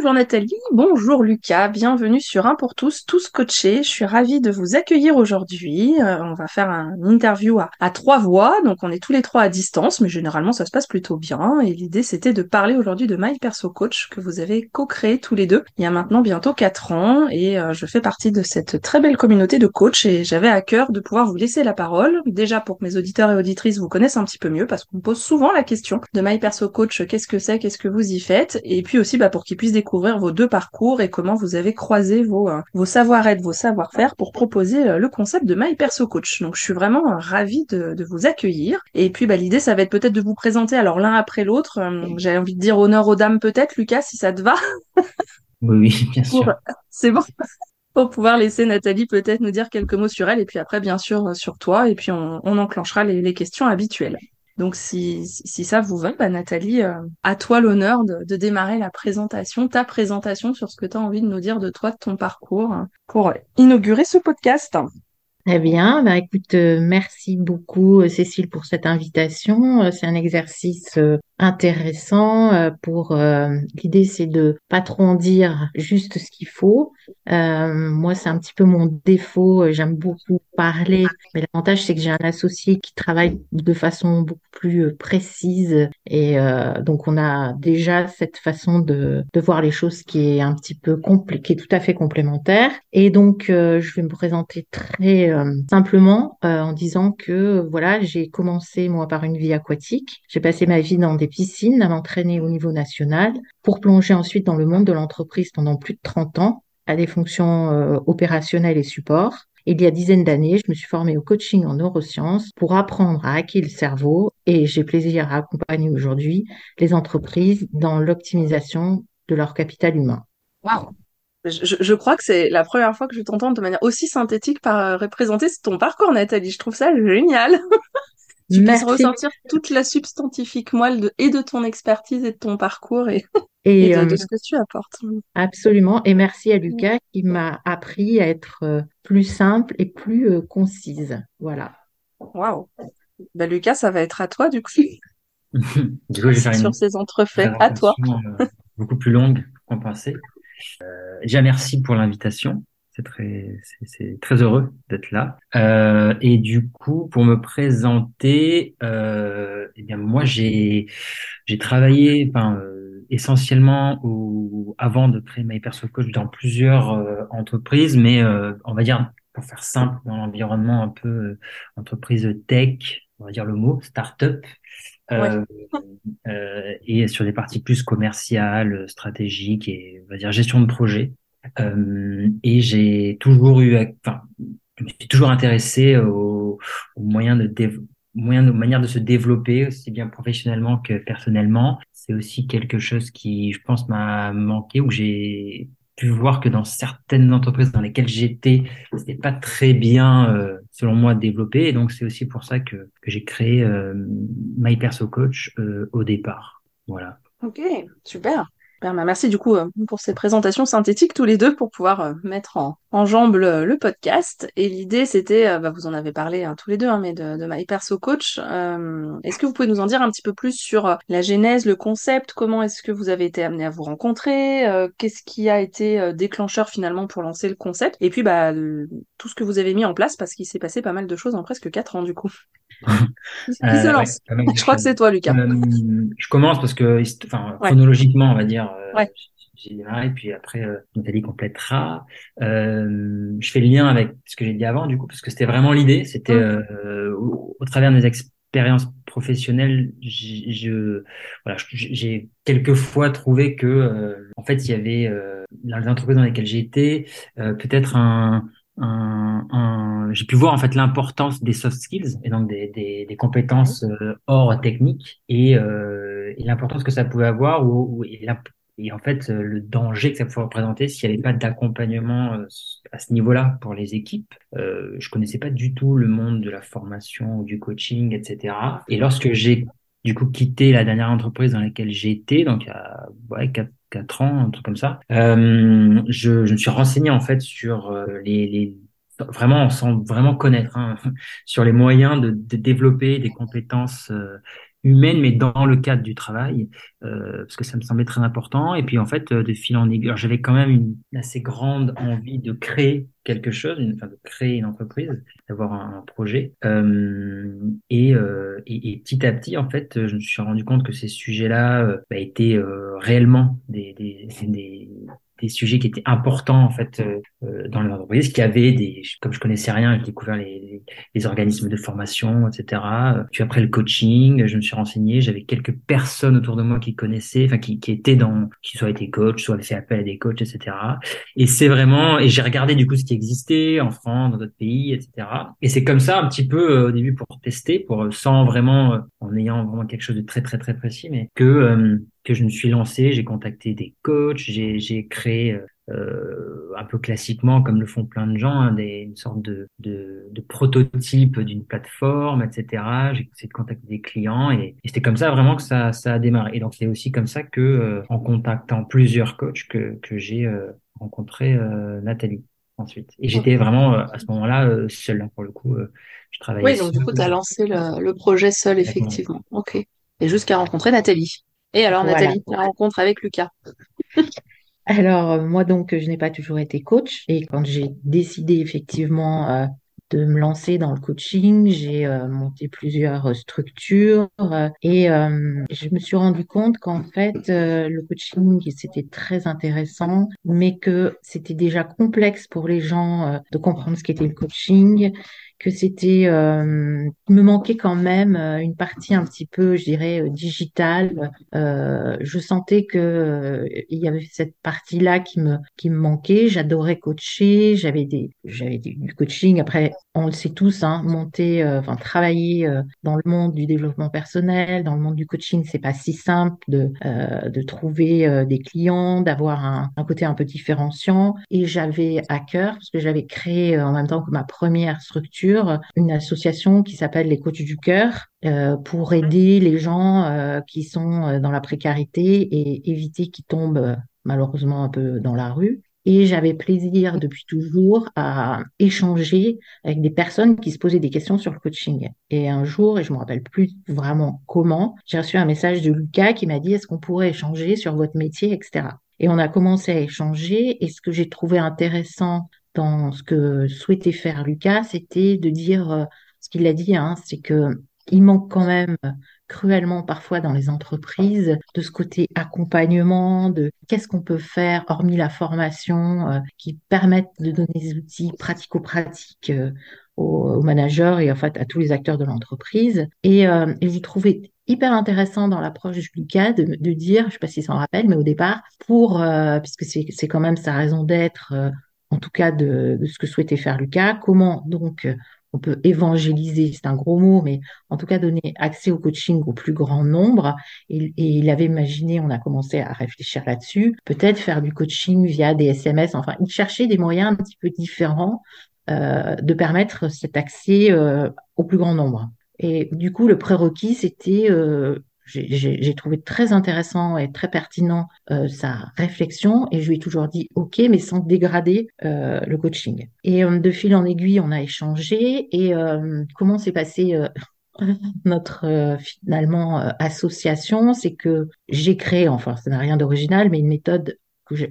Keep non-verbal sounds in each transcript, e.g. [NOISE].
Bonjour Nathalie, bonjour Lucas, bienvenue sur Un pour tous, tous coachés. Je suis ravie de vous accueillir aujourd'hui. Euh, on va faire un, interview à, trois voix, donc on est tous les trois à distance, mais généralement ça se passe plutôt bien. Et l'idée c'était de parler aujourd'hui de My Perso Coach que vous avez co-créé tous les deux il y a maintenant bientôt quatre ans. Et euh, je fais partie de cette très belle communauté de coachs et j'avais à cœur de pouvoir vous laisser la parole. Déjà pour que mes auditeurs et auditrices vous connaissent un petit peu mieux, parce qu'on pose souvent la question de My Perso Coach, qu'est-ce que c'est, qu'est-ce que vous y faites, et puis aussi bah, pour qu'ils puissent découvrir découvrir vos deux parcours et comment vous avez croisé vos, euh, vos savoir-être, vos savoir-faire pour proposer euh, le concept de My Perso Coach. Donc je suis vraiment euh, ravie de, de vous accueillir. Et puis bah, l'idée, ça va être peut-être de vous présenter alors l'un après l'autre. J'ai envie de dire honneur aux dames peut-être, Lucas, si ça te va. [LAUGHS] oui, bien sûr. [LAUGHS] C'est bon [LAUGHS] pour pouvoir laisser Nathalie peut-être nous dire quelques mots sur elle et puis après bien sûr sur toi et puis on, on enclenchera les, les questions habituelles. Donc si, si ça vous va, bah, Nathalie, euh, à toi l'honneur de, démarrer la présentation, ta présentation sur ce que tu as envie de nous dire de toi, de ton parcours, hein, pour inaugurer ce podcast. Très bien, bah écoute, euh, merci beaucoup euh, Cécile pour cette invitation. c'est un exercice intéressant pour l'idée c'est de pas trop en dire juste ce qu'il faut. moi c'est un petit peu mon défaut, j'aime beaucoup parler. Mais l'avantage, c'est que j'ai un associé qui travaille de façon beaucoup plus euh, précise. Et euh, donc, on a déjà cette façon de, de voir les choses qui est un petit peu compliquée, tout à fait complémentaire. Et donc, euh, je vais me présenter très simplement en disant que, voilà, j'ai commencé, moi, par une vie aquatique. J'ai passé ma vie dans des piscines à m'entraîner au niveau national pour plonger ensuite dans le monde de l'entreprise pendant plus de 30 ans à des fonctions opérationnelles et support il y a dizaines d'années, je me suis formée au coaching en neurosciences pour apprendre à hacker le cerveau et j'ai plaisir à accompagner aujourd'hui les entreprises dans l'optimisation de leur capital humain. Wow. Je, je, crois que c'est la première fois que je t'entends de manière aussi synthétique par euh, représenter ton parcours, Nathalie. Je trouve ça génial. [LAUGHS] tu Merci. puisses ressortir toute la substantifique moelle de, et de ton expertise et de ton parcours et, et, de, de, euh, ce que tu apportes. Absolument. Et merci à Lucas qui m'a appris à être euh, plus simple et plus euh, concise. Voilà. Waouh. Ben, Lucas, ça va être à toi du coup. [LAUGHS] du coup, je vais faire sur ces entrefaits. À toi. beaucoup plus longue qu'on pensait. déjà, merci pour l'invitation c'est très, c'est très heureux d'être là. Euh, et du coup, pour me présenter, euh, eh bien moi j'ai j'ai travaillé, enfin euh, essentiellement au, avant de créer My Perso Coach dans plusieurs euh, entreprises, mais on va dire pour faire simple dans l'environnement un peu entreprise tech, on va dire le mot startup. Ouais. et sur des parties plus commerciales, stratégiques et on va dire gestion de projet. Euh, et j'ai toujours eu, enfin, je me suis toujours intéressé aux, moyens de de manière de se développer aussi bien professionnellement que personnellement. C'est aussi quelque chose qui, je pense, m'a manqué ou j'ai pu voir que dans certaines entreprises dans lesquelles j'étais, c'était pas très bien, euh, selon moi, développé. Et donc, c'est aussi pour ça que, que j'ai créé euh, My Perso Coach euh, au départ. Voilà. Ok, super. Bah, merci du coup euh, pour cette présentation synthétique tous les deux pour pouvoir euh, mettre en, en jambe le, podcast. Et l'idée c'était, euh, bah, vous en avez parlé hein, tous les deux, hein, mais de, de My Perso Coach. est-ce que vous pouvez nous en dire un petit peu plus sur la genèse, le concept, comment est-ce que vous avez été amené à vous rencontrer, qu'est-ce qui a été déclencheur finalement pour lancer le concept, et puis bah tout ce que vous avez mis en place parce qu'il s'est passé pas mal de choses en presque quatre ans du coup. [LAUGHS] Lance Je crois que c'est toi, Lucas. je commence parce que, enfin, chronologiquement, on va dire, j'ai démarré, puis après, euh, Nathalie complétera. Euh, je fais le lien avec ce que j'ai dit avant, du coup, parce que c'était vraiment l'idée. C'était euh, au, travers des expériences professionnelles, je, voilà, j'ai quelquefois trouvé que, euh, en fait, il y avait euh, dans les entreprises dans lesquelles j'étais, peut-être un, un, un j'ai pu voir en fait l'importance des soft skills et donc des, des, des compétences hors technique et, et l'importance que ça pouvait avoir ou, ou et en fait, euh, le danger que ça pouvait représenter s'il n'y avait pas d'accompagnement euh, à ce niveau-là pour les équipes. Euh, je connaissais pas du tout le monde de la formation ou du coaching, etc. Et lorsque j'ai du coup quitté la dernière entreprise dans laquelle j'étais, donc il y a ouais, 4, ans, un truc comme ça, euh, je, je me suis renseigné en fait sur euh, les, les vraiment sans vraiment connaître hein, [LAUGHS] sur les moyens de, de développer des compétences humaine, mais dans le cadre du travail, euh, parce que ça me semblait très important. Et puis en fait, euh, de fil en aiguille, j'avais quand même une assez grande envie de créer quelque chose, une, enfin, de créer une entreprise, d'avoir un, projet. Euh, et, euh, et, et, petit à petit, en fait, je me suis rendu compte que ces sujets-là euh, bah, étaient réellement des, des, [LAUGHS] des des sujets qui étaient importants en fait euh, euh dans l'entreprise, qui avaient des, comme je connaissais rien, j'ai découvert les, les, organismes de formation, etc. Puis après le coaching, je me suis renseigné, j'avais quelques personnes autour de moi qui connaissaient, enfin qui, qui étaient dans, qui soit étaient coachs, soit avaient fait appel à des coachs, etc. Et c'est vraiment, et j'ai regardé du coup ce qui existait en France, dans d'autres pays, etc. Et c'est comme ça un petit peu euh, au début pour tester, pour sans vraiment, euh, en ayant vraiment quelque chose de très très très précis, mais que que je me suis lancé, j'ai contacté des coachs, j'ai créé euh, euh, un peu classiquement, comme le font plein de gens, hein, des, une sorte de, de, de prototype d'une plateforme, etc. J'ai essayé de contacter des clients et, et c'était comme ça vraiment que ça, ça a démarré. Et donc c'est aussi comme ça que, euh, en contactant plusieurs coachs, que, que j'ai euh, rencontré Nathalie ensuite. Et j'étais vraiment à ce moment-là seul, hein, pour le coup. je travaillais. Oui, donc du coup, tu as lancé le, le projet seul, effectivement. Ok. Et jusqu'à rencontrer Nathalie. Et alors, Nathalie, la rencontre avec Lucas. [LAUGHS] Alors, euh, moi, donc, je n'ai pas toujours été coach. Et quand j'ai décidé effectivement euh, de me lancer dans le coaching, j'ai euh, monté plusieurs structures et je me suis rendu compte qu'en fait, le coaching, c'était très intéressant, mais que c'était déjà complexe pour les gens de comprendre ce qu'était le coaching que c'était euh, me manquait quand même euh, une partie un petit peu, je dirais, euh, digitale. Euh, je sentais que euh, il y avait cette partie-là qui me qui me manquait. J'adorais coacher, j'avais des j'avais du coaching. Après, on le sait tous, hein, monter, enfin travailler dans le monde du développement personnel, dans le monde du coaching, c'est pas si simple de de trouver des clients, d'avoir un, un côté un peu différenciant. Et j'avais à cœur parce que j'avais créé en même temps que ma première structure une association qui s'appelle les coachs du cœur euh, pour aider les gens euh, qui sont euh, dans la précarité et éviter qu'ils tombent malheureusement un peu dans la rue. Et j'avais plaisir depuis toujours à échanger avec des personnes qui se posaient des questions sur le coaching. Et un jour, et je me rappelle plus vraiment comment, j'ai reçu un message de Lucas qui m'a dit est-ce qu'on pourrait échanger sur votre métier, etc. Et on a commencé à échanger. Et ce que j'ai trouvé intéressant dans ce que souhaitait faire Lucas, c'était de dire euh, ce qu'il a dit, hein, c'est que il manque quand même cruellement parfois dans les entreprises de ce côté accompagnement, de qu'est-ce qu'on peut faire hormis la formation euh, qui permettent de donner des outils pratico-pratiques euh, aux, managers et en fait à tous les acteurs de l'entreprise. Et, euh, et j'ai trouvé hyper intéressant dans l'approche de Lucas de, dire, je sais pas s'il s'en rappelle, mais au départ, pour puisque c'est quand même sa raison d'être en tout cas de, ce que souhaitait faire Lucas. Comment donc euh, on peut évangéliser, c'est un gros mot, mais en tout cas donner accès au coaching au plus grand nombre. Et, il avait imaginé, on a commencé à réfléchir là-dessus, peut-être faire du coaching via des SMS. Enfin, il cherchait des moyens un petit peu différents euh, de permettre cet accès euh, au plus grand nombre. Et du coup, le prérequis, c'était euh, j'ai trouvé très intéressant et très pertinent euh, sa réflexion et je lui ai toujours dit OK, mais sans dégrader euh, le coaching. Et euh, de fil en aiguille, on a échangé et euh, comment s'est passé euh, [LAUGHS] notre finalement association, c'est que j'ai créé, enfin ça n'a rien d'original, mais une méthode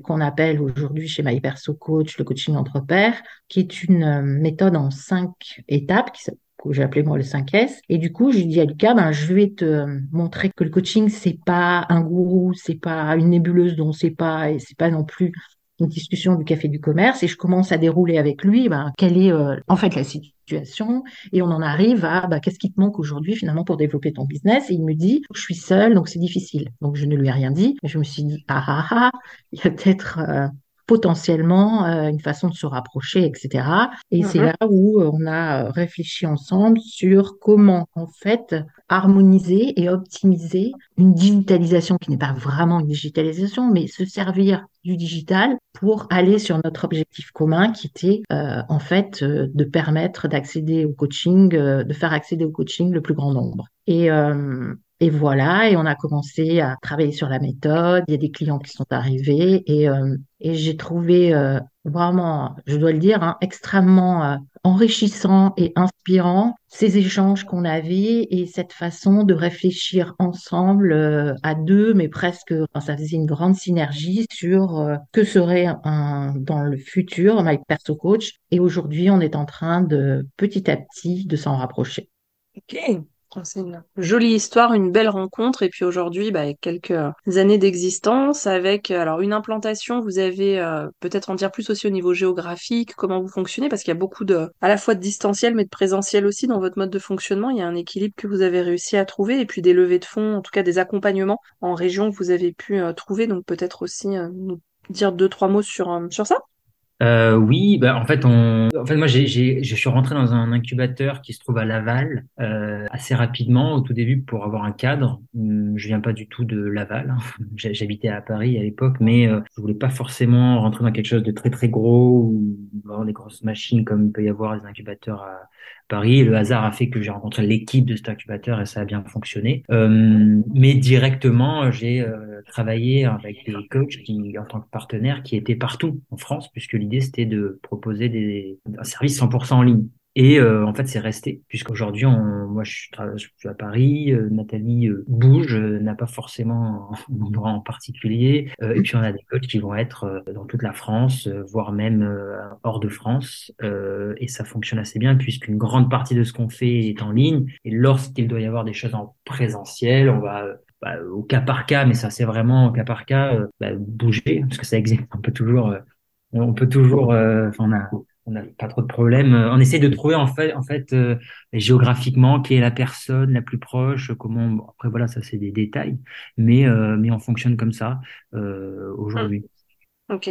qu'on appelle aujourd'hui chez My Perso Coach le coaching entre pairs, qui est une méthode en cinq étapes qui que j'ai appelé moi le 5S. Et du coup, j'ai dit à Lucas, ben, je vais te montrer que le coaching, c'est pas un gourou, c'est pas une nébuleuse dont on sait pas, et c'est pas non plus une discussion du café du commerce. Et je commence à dérouler avec lui, ben, quelle est euh, en fait la situation. Et on en arrive à, ben, qu'est-ce qui te manque aujourd'hui finalement pour développer ton business? Et il me dit, je suis seule, donc c'est difficile. Donc je ne lui ai rien dit. Je me suis dit, ah ah ah, il y a peut-être euh, potentiellement euh, une façon de se rapprocher, etc. Et c'est Mhm. là où euh, on a euh, réfléchi ensemble sur comment en fait harmoniser et optimiser une digitalisation qui n'est pas vraiment une digitalisation, mais se servir du digital pour aller sur notre objectif commun qui était euh, en fait euh, de permettre d'accéder au coaching, euh, de faire accéder au coaching le plus grand nombre. Et, euh, et voilà, et on a commencé à travailler sur la méthode. Il y a des clients qui sont arrivés et, euh, et j'ai trouvé euh, vraiment, je dois le dire, hein, extrêmement euh, enrichissant et inspirant ces échanges qu'on avait et cette façon de réfléchir ensemble euh, à deux, mais presque, enfin, ça faisait une grande synergie sur euh, que serait un, dans le futur My Perso Coach. Et aujourd'hui, on est en train de petit à petit de s'en rapprocher. Ok. C'est une jolie histoire, une belle rencontre. Et puis aujourd'hui, bah, avec quelques années d'existence, avec alors une implantation, vous avez euh, peut-être en dire plus aussi au niveau géographique, comment vous fonctionnez, parce qu'il y a beaucoup de, à la fois de distanciel, mais de présentiel aussi dans votre mode de fonctionnement. Il y a un équilibre que vous avez réussi à trouver, et puis des levées de fonds, en tout cas des accompagnements en région que vous avez pu euh, trouver. Donc peut-être aussi euh, nous dire deux, trois mots sur, sur ça. Euh, oui, bah, en fait, on... en fait, moi, je suis rentré dans un incubateur qui se trouve à Laval euh, assez rapidement au tout début pour avoir un cadre. Hum, Je viens pas du tout de Laval, hein. [LAUGHS] J'habitais à Paris à l'époque, mais euh, je voulais pas forcément rentrer dans quelque chose de très très gros ou avoir des grosses machines comme il peut y avoir des incubateurs à Paris. Le hasard a fait que j'ai rencontré l'équipe de cet incubateur et ça a bien fonctionné. Euh, mais directement, j'ai euh, travaillé avec des coachs qui, en tant que partenaires, qui étaient partout en France, puisque l'idée c'était de proposer des, un service 100% en ligne. Et euh, en fait, c'est resté, puisqu'aujourd'hui, moi, je suis, à Paris, euh, Nathalie euh, bouge, euh, n'a pas forcément [LAUGHS] un endroit en particulier, euh, et puis on a des coachs qui vont être euh, dans toute la France, voire même hors de France, et ça fonctionne assez bien, puisqu'une grande partie de ce qu'on fait est en ligne, et lorsqu'il doit y avoir des choses en présentiel, on va bah, au cas par cas, mais ça c'est vraiment au cas par cas, bah, bouger, parce que ça existe, on peut toujours, on peut toujours, euh, on a, on n'a pas trop de problèmes. Euh, On essaie de trouver en fait, en fait, euh, géographiquement qui est la personne la plus proche, comment. bon, après voilà, ça c'est des détails, mais euh, mais on fonctionne comme ça euh, aujourd'hui. Ok.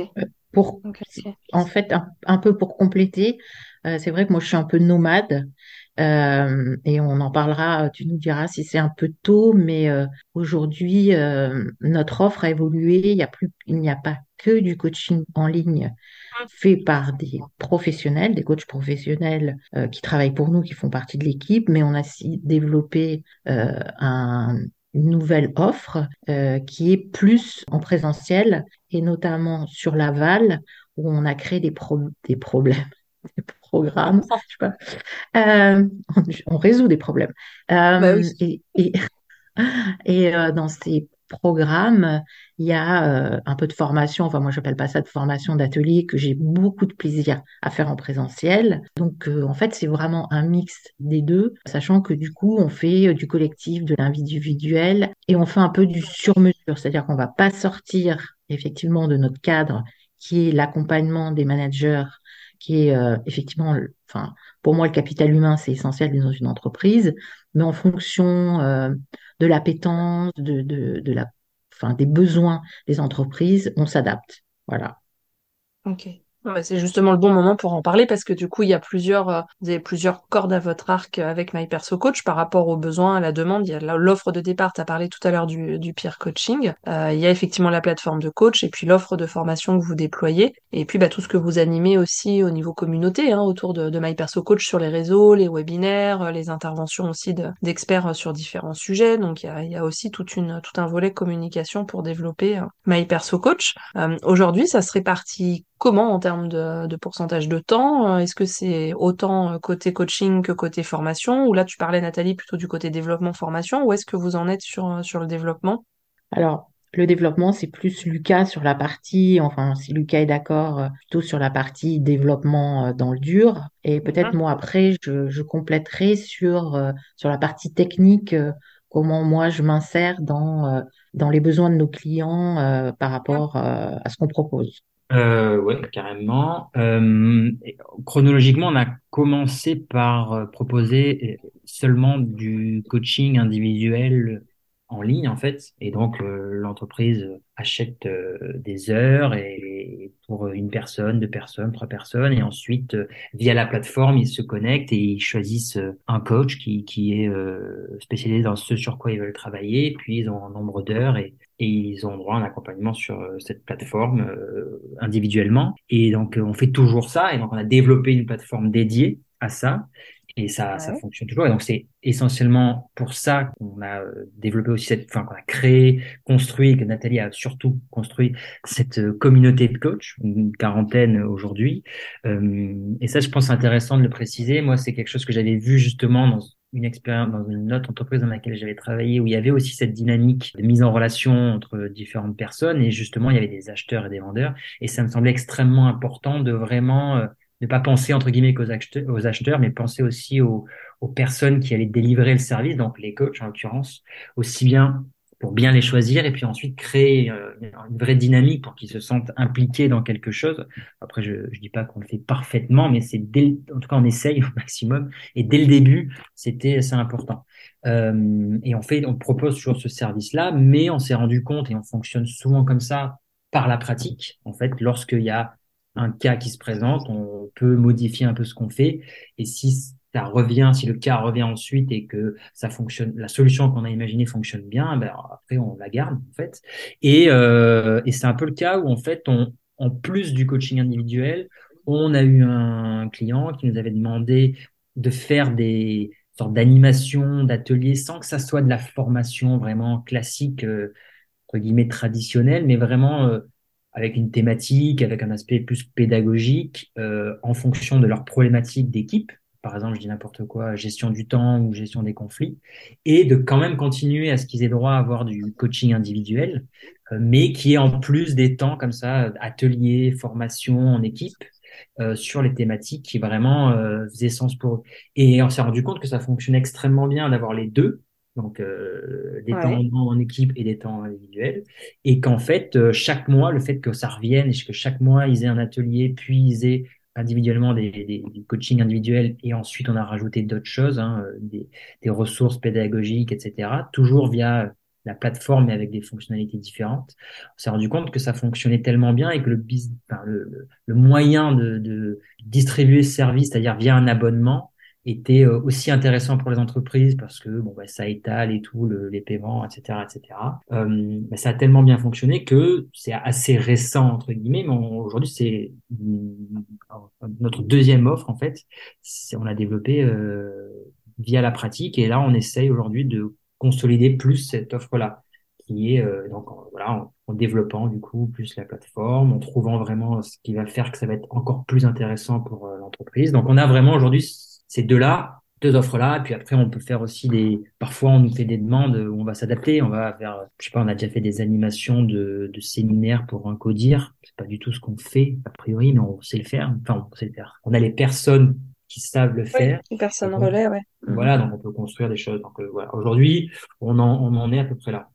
Pour, Ok. ok. en fait, un, un peu pour compléter, euh, c'est vrai que moi je suis un peu nomade euh, et on en parlera, tu nous diras si c'est un peu tôt, mais euh, aujourd'hui euh, notre offre a évolué, il y a plus, il n'y a pas que du coaching en ligne fait par des professionnels, des coachs professionnels euh, qui travaillent pour nous, qui font partie de l'équipe, mais on a aussi développé euh, un, une nouvelle offre euh, qui est plus en présentiel et notamment sur Laval où on a créé des problèmes, [LAUGHS] des programmes, je sais pas. Euh, on, on résout des problèmes. Bah Euh, oui. et, et, [LAUGHS] et euh, dans ces programmes, il y a un peu de formation, enfin moi j'appelle pas ça de formation d'atelier, que j'ai beaucoup de plaisir à faire en présentiel. Donc en fait c'est vraiment un mix des deux, sachant que du coup on fait du collectif, de l'individuel et on fait un peu du sur-mesure, c'est-à-dire qu'on va pas sortir effectivement de notre cadre qui est l'accompagnement des managers, qui est euh, effectivement, enfin pour moi le capital humain c'est essentiel dans une entreprise, mais en fonction euh, de l'appétence, de, de, de la, enfin, des besoins des entreprises, on s'adapte. Voilà. Ok. C'est justement le bon moment pour en parler parce que du coup, il y a plusieurs, euh, vous avez plusieurs cordes à votre arc avec My Perso Coach par rapport aux besoins, à la demande. Il y a l'offre de départ, tu as parlé tout à l'heure du, du peer coaching. Euh, il y a effectivement la plateforme de coach et puis l'offre de formation que vous déployez. Et puis bah, tout ce que vous animez aussi au niveau communauté, hein, autour de, de My sur les réseaux, les webinaires, euh, les interventions aussi de- d'experts euh, sur différents sujets. Donc il y a, il y a aussi toute une, tout un volet communication pour développer My Perso Coach. Euh, Aujourd'hui, ça se répartit comment en termes de, de pourcentage de temps? Euh, Est-ce que c'est autant euh, côté coaching que côté formation? Ou là, tu parlais, Nathalie, plutôt du côté développement-formation? Ou est-ce que vous en êtes sur, euh, sur le développement? Alors, le développement, c'est plus Lucas sur la partie, enfin, si Lucas est d'accord, plutôt sur la partie développement dans le dur. Et peut-être moi, après, je, je compléterai sur, sur la partie technique, comment moi, je m'insère dans, dans les besoins de nos clients par rapport à ce qu'on propose. Euh, ouais, carrément. Euh, chronologiquement, on a commencé par proposer seulement du coaching individuel en ligne en fait. Et donc euh, l'entreprise achète euh, des heures et pour une personne, deux personnes, trois personnes. Et ensuite euh, via la plateforme ils se connectent et ils choisissent un coach qui, qui est spécialisé dans ce sur quoi ils veulent travailler. Puis ils ont un nombre d'heures et, et ils ont droit à un accompagnement sur cette plateforme individuellement. Et donc on fait toujours ça. Et donc on a développé une plateforme dédiée à ça et ça, ça fonctionne toujours. Et donc, c'est essentiellement pour ça qu'on a euh, développé aussi cette, enfin, qu'on a créé, construit, que Nathalie a surtout construit cette euh, communauté de coachs, une quarantaine aujourd'hui. Euh, et ça, je pense intéressant de le préciser. Moi, c'est quelque chose que j'avais vu justement dans une expérience dans une autre entreprise dans laquelle j'avais travaillé où il y avait aussi cette dynamique de mise en relation entre différentes personnes et justement il y avait des acheteurs et des vendeurs et ça me semblait extrêmement important de vraiment ne pas penser entre guillemets qu'aux acheteurs, aux acheteurs, mais penser aussi aux, aux, personnes qui allaient délivrer le service, donc les coachs en l'occurrence, aussi bien pour bien les choisir et puis ensuite créer euh, une vraie dynamique pour qu'ils se sentent impliqués dans quelque chose. Après, je je dis pas qu'on le fait parfaitement, mais c'est en tout cas on essaye au maximum et dès le début c'était c'est important. Euh, et on fait, on propose toujours ce service-là, mais on s'est rendu compte et on fonctionne souvent comme ça par la pratique. En fait, lorsqu'il y a un cas qui se présente, on peut modifier un peu ce qu'on fait. Et si ça revient, si le cas revient ensuite et que ça fonctionne, la solution qu'on a imaginée fonctionne bien, ben après on la garde en fait. Et, euh, et c'est un peu le cas où en fait, on, en plus du coaching individuel, on a eu un client qui nous avait demandé de faire des sortes d'animations, d'ateliers, sans que ça soit de la formation vraiment classique, euh, entre guillemets traditionnelle, mais vraiment euh, avec une thématique, avec un aspect plus pédagogique, euh, en fonction de leur problématique d'équipe. Par exemple, je dis n'importe quoi, gestion du temps ou gestion des conflits, et de quand même continuer à ce qu'ils aient droit à avoir du coaching individuel, euh, mais qui est en plus des temps comme ça, ateliers, formation en équipe, euh, sur les thématiques qui vraiment euh, faisaient sens pour eux. Et on s'est rendu compte que ça fonctionne extrêmement bien d'avoir les deux, donc euh, des temps en équipe et des temps individuels, et qu'en fait, euh, chaque mois, le fait que ça revienne et que chaque mois, ils aient un atelier, puis ils aient individuellement des, des, des coachings individuels, et ensuite on a rajouté d'autres choses, hein, euh, des, des, ressources pédagogiques, etc., toujours via la plateforme, mais avec des fonctionnalités différentes. On s'est rendu compte que ça fonctionnait tellement bien et que le, enfin, le, le moyen de, de distribuer ce service, c'est-à-dire via un abonnement, était euh, aussi intéressant pour les entreprises parce que bon bah, ça étale et tout le, les paiements etc etc euh, bah, ça a tellement bien fonctionné que c'est assez récent entre guillemets mais aujourd'hui c'est notre deuxième offre en fait. On l'a développé euh, via la pratique. Et là on essaye aujourd'hui de consolider plus cette offre là qui est euh, donc voilà en, en, développant du coup plus la plateforme en trouvant vraiment ce qui va faire que ça va être encore plus intéressant pour euh, l'entreprise. Donc on a vraiment aujourd'hui ces deux-là, deux offres-là. Puis après, on peut faire aussi des. Parfois, on nous fait des demandes où on va s'adapter. On va faire, je sais pas, on a déjà fait des animations de, de séminaires pour un codir. C'est pas du tout ce qu'on fait a priori, mais on sait le faire. Enfin, on sait le faire. On a les personnes qui savent le faire. les personnes relais, ouais. Voilà, donc on peut construire des choses. Donc euh, voilà, aujourd'hui, on en, on en est à peu près là.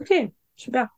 Ok, super.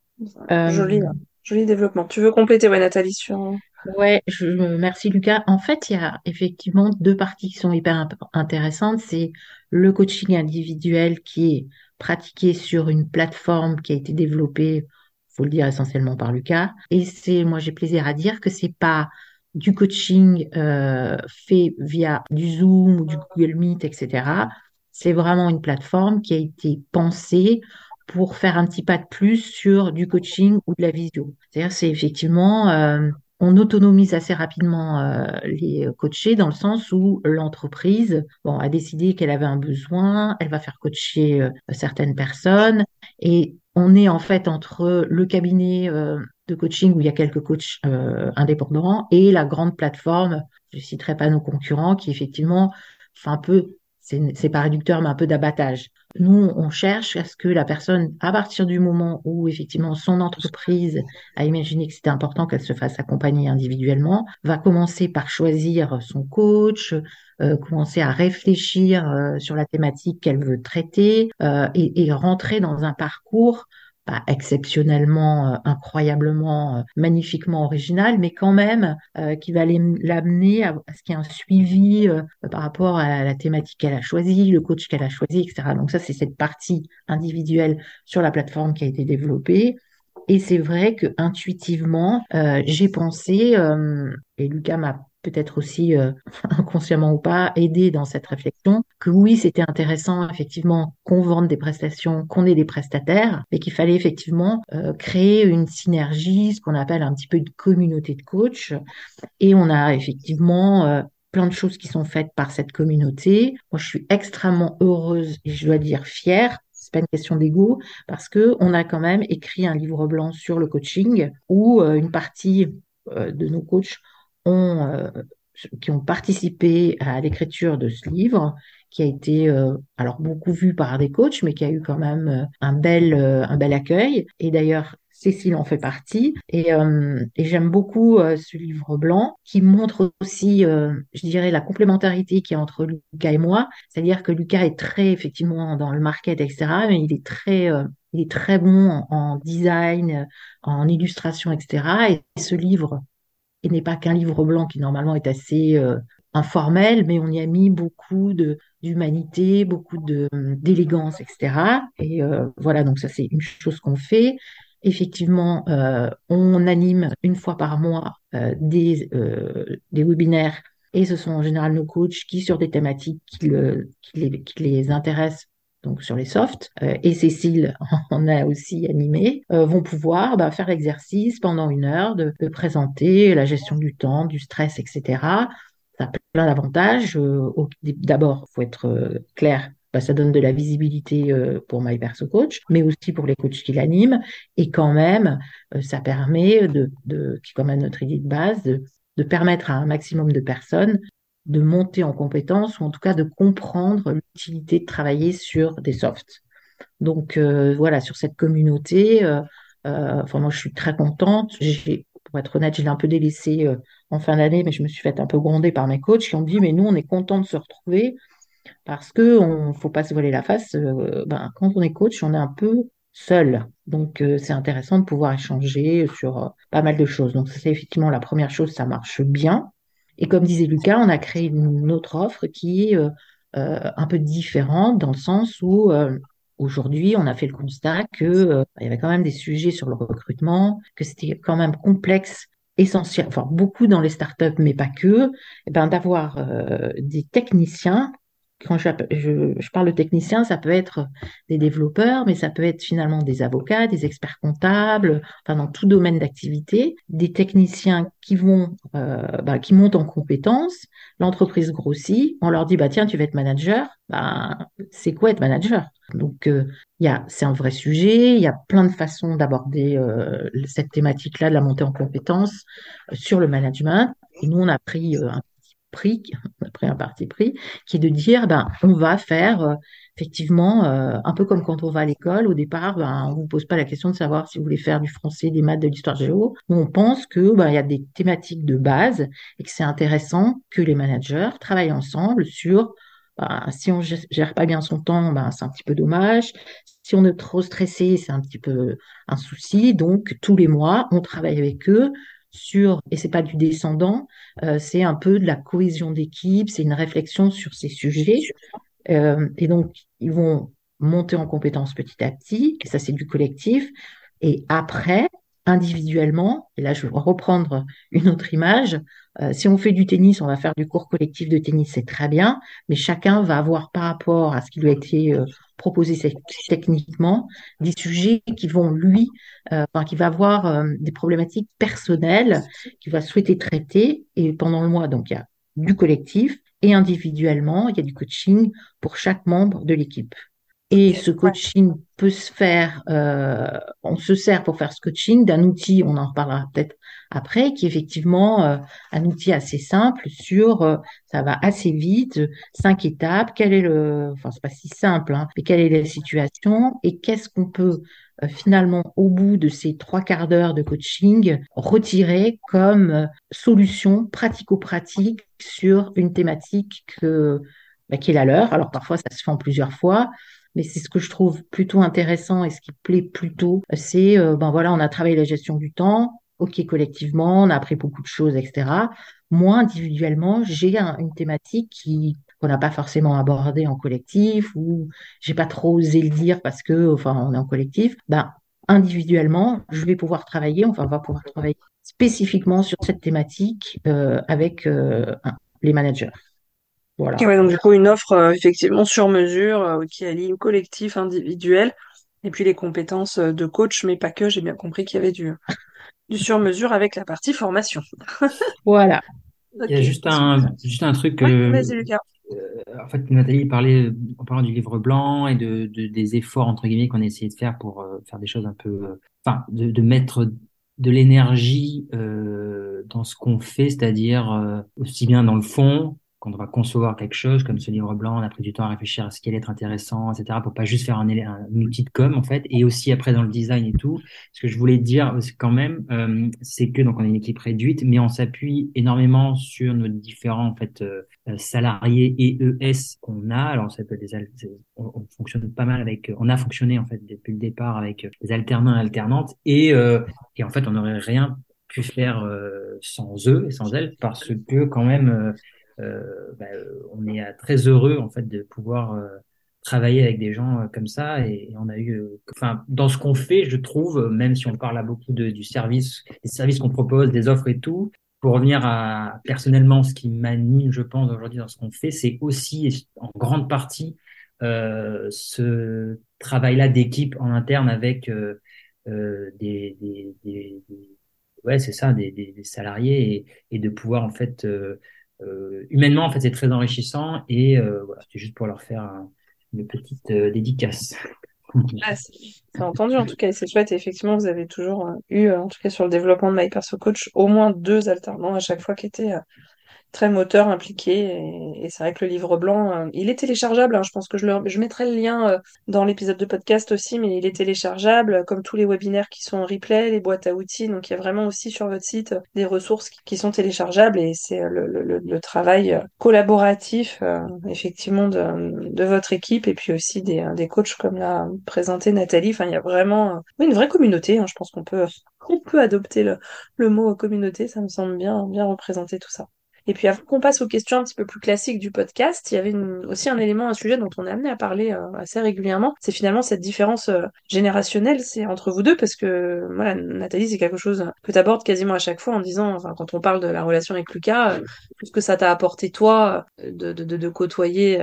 Euh... Joli, hein. joli développement. Tu veux compléter, ouais, Nathalie, sur. Ouais, je, merci Lucas. En fait, il y a effectivement deux parties qui sont hyper intéressantes. C'est le coaching individuel qui est pratiqué sur une plateforme qui a été développée, faut le dire essentiellement par Lucas. Et c'est, moi, j'ai plaisir à dire que c'est pas du coaching euh, fait via du Zoom ou du Google Meet, etc. C'est vraiment une plateforme qui a été pensée pour faire un petit pas de plus sur du coaching ou de la visio. C'est-à-dire, c'est effectivement euh, on autonomise assez rapidement euh, les coachés dans le sens où l'entreprise bon, a décidé qu'elle avait un besoin, elle va faire coacher euh, certaines personnes et on est en fait entre le cabinet euh, de coaching où il y a quelques coachs indépendants et la grande plateforme, je citerai pas nos concurrents, qui effectivement fait un peu, c'est pas réducteur, mais un peu d'abattage. Nous, on cherche à ce que la personne, à partir du moment où effectivement son entreprise a imaginé que c'était important qu'elle se fasse accompagner individuellement, va commencer par choisir son coach, euh, commencer à réfléchir euh, sur la thématique qu'elle veut traiter euh, et, et, rentrer dans un parcours exceptionnellement, euh, incroyablement, euh, magnifiquement original, mais quand même euh, qui va l'amener à, ce qu'il y ait un suivi par rapport à la thématique qu'elle a choisie, le coach qu'elle a choisi, etc. Donc ça, c'est cette partie individuelle sur la plateforme qui a été développée. Et c'est vrai que intuitivement, j'ai pensé, et Lucas m'a peut-être aussi euh, [LAUGHS] inconsciemment ou pas, aider dans cette réflexion, que oui, c'était intéressant effectivement qu'on vende des prestations, qu'on ait des prestataires, mais qu'il fallait effectivement euh, créer une synergie, ce qu'on appelle un petit peu une communauté de coachs. Et on a effectivement euh, plein de choses qui sont faites par cette communauté. Moi, je suis extrêmement heureuse et je dois dire fière c'est pas une question d'ego parce que on a quand même écrit un livre blanc sur le coaching où une partie de nos coachs ont, euh, qui ont participé à l'écriture de ce livre, qui a été euh, alors beaucoup vu par des coachs, mais qui a eu quand même euh, un bel, un bel accueil. Et d'ailleurs, Cécile en fait partie. Et, j'aime beaucoup ce livre blanc qui montre aussi, je dirais, la complémentarité qui est entre Lucas et moi. C'est-à-dire que Lucas est très effectivement dans le market, etc. Mais il est très, il est très bon en design, en illustration, etc. Et ce livre et n'est pas qu'un livre blanc qui normalement est assez euh, informel, mais on y a mis beaucoup d'humanité, beaucoup d'élégance, etc. Et euh, voilà, donc ça c'est une chose qu'on fait. Effectivement, euh, on anime une fois par mois des webinaires et ce sont en général nos coachs qui, sur des thématiques qui, qui, qui les intéressent, donc sur les softs, euh, et Cécile [LAUGHS] en a aussi animé, euh, vont pouvoir bah, faire l'exercice pendant une heure de, présenter la gestion du temps, du stress, etc. Ça a plein d'avantages. Euh, d'abord, faut être clair, bah, ça donne de la visibilité pour My Perso Coach, mais aussi pour les coachs qui l'animent. Et quand même, ça permet de, qui est quand même notre idée de base, de permettre à un maximum de personnes de monter en compétence ou en tout cas de comprendre l'utilité de travailler sur des softs. Donc euh, voilà, sur cette communauté, euh, euh, moi je suis très contente. Pour être honnête, je l'ai un peu délaissé en fin d'année, mais je me suis fait un peu gronder par mes coachs qui ont dit mais nous on est content de se retrouver parce que on faut pas se voiler la face. ben, quand on est coach, on est un peu seul. Donc c'est intéressant de pouvoir échanger sur pas mal de choses. Donc c'est effectivement la première chose, ça marche bien. Et comme disait Lucas, on a créé une autre offre qui est euh, euh, un peu différente dans le sens où euh, aujourd'hui, on a fait le constat que il y avait quand même des sujets sur le recrutement, que c'était quand même complexe essentiel, enfin beaucoup dans les startups, mais pas que, eh ben, d'avoir des techniciens quand je, parle de techniciens, ça peut être des développeurs, mais ça peut être finalement des avocats, des experts comptables, enfin dans tout domaine d'activité, des techniciens qui vont, euh, bah, qui montent en compétences. L'entreprise grossit, on leur dit bah tiens tu vas être manager, bah c'est quoi être manager? Donc euh, il y a, c'est un vrai sujet, il y a plein de façons d'aborder euh, cette thématique-là de la montée en compétences sur le management. Et nous on a pris un pris, on a pris pris, qui est de dire, ben, on va faire euh, effectivement euh, un peu comme quand on va à l'école. Au départ, ben, on vous pose pas la question de savoir si vous voulez faire du français, des maths, de l'histoire géo. On pense que ben, y a des thématiques de base et que c'est intéressant que les managers travaillent ensemble sur ben, si on gère pas bien son temps, ben, c'est un petit peu dommage. Si on est trop stressé, c'est un petit peu un souci. Donc, tous les mois, on travaille avec eux sur, et c'est pas du descendant, euh, c'est un peu de la cohésion d'équipe, c'est une réflexion sur ces sujets. Euh, et donc, ils vont monter en compétences petit à petit, et ça c'est du collectif. Et après, individuellement, et là je vais reprendre une autre image, euh, si on fait du tennis, on va faire du cours collectif de tennis, c'est très bien, mais chacun va avoir par rapport à ce qui lui a été euh, proposé techniquement des sujets qui vont lui, euh, enfin, qui va avoir des problématiques personnelles qu'il va souhaiter traiter. Et pendant le mois, donc il y a du collectif et individuellement, il y a du coaching pour chaque membre de l'équipe. Et ce coaching peut se faire, euh, on se sert pour faire ce coaching d'un outil, on en reparlera peut-être après, qui est effectivement euh, un outil assez simple sur, euh, ça va assez vite, cinq étapes, quel est le, enfin c'est pas si simple, hein, mais quelle est la situation et qu'est-ce qu'on peut finalement au bout de ces trois quarts d'heure de coaching retirer comme solution pratico-pratique sur une thématique que, bah, qui est la leur. Alors parfois ça se fait en plusieurs fois, mais c'est ce que je trouve plutôt intéressant et ce qui plaît plutôt, c'est, euh, ben voilà, on a travaillé la gestion du temps, ok collectivement, on a appris beaucoup de choses, etc. Moi, individuellement, j'ai une thématique qui qu'on n'a pas forcément abordée en collectif ou j'ai pas trop osé le dire parce que, enfin, on est en collectif. Ben, individuellement, je vais pouvoir travailler, enfin, on va pouvoir travailler spécifiquement sur cette thématique euh, avec euh, les managers. Voilà. donc du coup, une offre euh, effectivement sur mesure euh, qui allie collectif, individuel, et puis les compétences euh, de coach, mais pas que, j'ai bien compris qu'il y avait du, du sur mesure avec la partie formation. [LAUGHS] voilà. Il y a juste un, juste un truc. vas-y, Lucas. en fait, Nathalie parlait en parlant du livre blanc et de, de des efforts entre guillemets qu'on a essayé de faire pour faire des choses un peu, enfin, de, de mettre de l'énergie euh, dans ce qu'on fait, c'est-à-dire aussi bien dans le fond quand on va concevoir quelque chose comme ce livre blanc, on a pris du temps à réfléchir à ce qui allait être intéressant, etc., pour pas juste faire un, un, outil de com en fait, et aussi après dans le design et tout. Ce que je voulais dire quand même, euh, c'est que donc on est une équipe réduite, mais on s'appuie énormément sur nos différents en fait euh, salariés et ES qu'on a. Alors ça peut des on, on, fonctionne pas mal avec, on a fonctionné en fait depuis le départ avec des alternants et alternantes, et euh, et en fait on n'aurait rien pu faire sans eux et sans elles parce que quand même euh, bah, on est très heureux en fait de pouvoir euh, travailler avec des gens euh, comme ça. Et, on a eu enfin dans ce qu'on fait je trouve même si on parle à beaucoup du service des services qu'on propose des offres et tout pour revenir à personnellement ce qui m'anime je pense aujourd'hui dans ce qu'on fait c'est aussi en grande partie euh, ce travail là d'équipe en interne avec euh, des, ouais c'est ça des, salariés et, et, de pouvoir en fait euh, humainement, en fait, c'est très enrichissant et euh, voilà, c'est juste pour leur faire une petite euh, dédicace. Ah, c'est entendu en tout cas, c'est chouette. Et effectivement, vous avez toujours eu, en tout cas sur le développement de My Perso Coach, au moins deux alternants à chaque fois qui étaient très moteur, impliqué. Et, c'est vrai que le livre blanc, euh, il est téléchargeable. Hein, je pense que je, le, je mettrai le lien euh, dans l'épisode de podcast aussi, mais il est téléchargeable, comme tous les webinaires qui sont en replay, les boîtes à outils. Donc il y a vraiment aussi sur votre site des ressources qui, sont téléchargeables et c'est le, le, le, travail collaboratif, euh, effectivement, de, de, votre équipe et puis aussi des, des coachs comme l'a présenté Nathalie. Enfin, il y a vraiment une vraie communauté. Hein, je pense qu'on peut, [LAUGHS] on peut adopter le, le mot communauté. Ça me semble bien, bien représenter tout ça. Et puis avant qu'on passe aux questions un petit peu plus classiques du podcast, il y avait aussi un élément, un sujet dont on est amené à parler euh, assez régulièrement, c'est finalement cette différence euh, générationnelle, c'est entre vous deux, parce que voilà, Nathalie, c'est quelque chose que tu abordes quasiment à chaque fois en disant, enfin quand on parle de la relation avec Lucas, euh, tout ce que ça t'a apporté toi de, de, de, côtoyer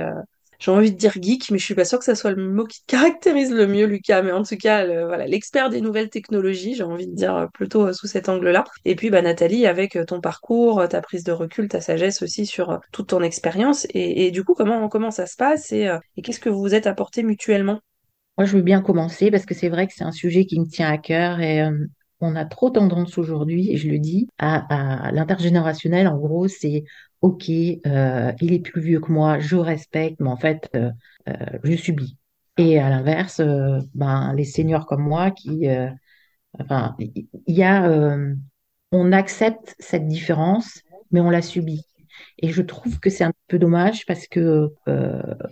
j'ai envie de dire geek, mais je suis pas sûre que ça soit le mot qui caractérise le mieux Lucas. Mais en tout cas, voilà, l'expert des nouvelles technologies, j'ai envie de dire euh, plutôt euh, sous cet angle-là. Et puis, bah, Nathalie, avec euh, ton parcours, ta prise de recul, ta sagesse aussi sur toute ton expérience. Et, du coup, comment, comment ça se passe et, qu'est-ce que vous vous êtes apporté mutuellement? Moi, je veux bien commencer parce que c'est vrai que c'est un sujet qui me tient à cœur et on a trop tendance aujourd'hui, et je le dis, à, à l'intergénérationnel. En gros, c'est OK, euh, il est plus vieux que moi, je respecte, mais en fait, euh, euh, je subis. Et à l'inverse, ben, les seniors comme moi qui, enfin, il y a, on accepte cette différence, mais on la subit. Et je trouve que c'est un peu dommage parce que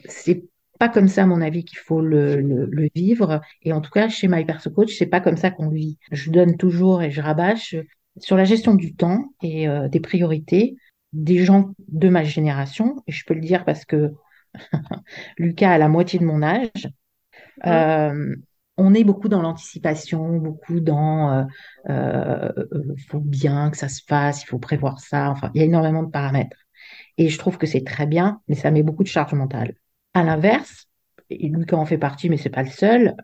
c'est pas comme ça, à mon avis, qu'il faut le, le, vivre. Et en tout cas, chez My Perso Coach, c'est pas comme ça qu'on le vit. Je donne toujours et je rabâche sur la gestion du temps et des priorités des gens de ma génération, et je peux le dire parce que [LAUGHS] Lucas a la moitié de mon âge, euh, on est beaucoup dans l'anticipation, beaucoup dans euh, euh, faut bien que ça se fasse, il faut prévoir ça, enfin, il y a énormément de paramètres. Et je trouve que c'est très bien, mais ça met beaucoup de charge mentale. À l'inverse, et Lucas en fait partie, mais c'est pas le seul,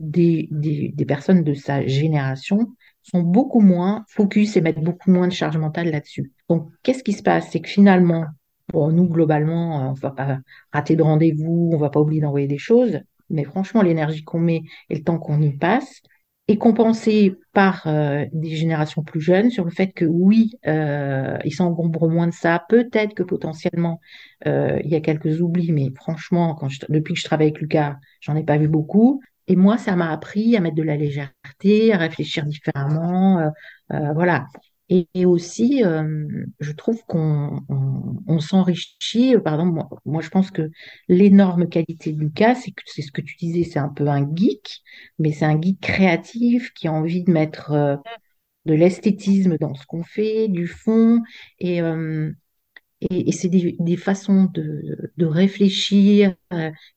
des, des, personnes de sa génération sont beaucoup moins focus et mettent beaucoup moins de charge mentale là-dessus. Donc, qu'est-ce qui se passe? C'est que finalement, nous, globalement, on va pas rater de rendez-vous, on va pas oublier d'envoyer des choses, mais franchement, l'énergie qu'on met et le temps qu'on y passe est compensé par euh, des générations plus jeunes sur le fait que oui, euh, ils s'engombrent moins de ça. Peut-être que potentiellement, euh, il y a quelques oublis, mais franchement, quand je, depuis que je travaille avec Lucas, j'en ai pas vu beaucoup. Et moi, ça m'a appris à mettre de la légèreté, à réfléchir différemment. Euh, euh, voilà. Et, aussi, euh, je trouve qu'on on, on s'enrichit. Pardon, moi, moi, je pense que l'énorme qualité de Lucas, c'est que c'est ce que tu disais, c'est un peu un geek, mais c'est un geek créatif qui a envie de mettre euh, de l'esthétisme dans ce qu'on fait, du fond, et, euh, et, c'est des, façons de, de réfléchir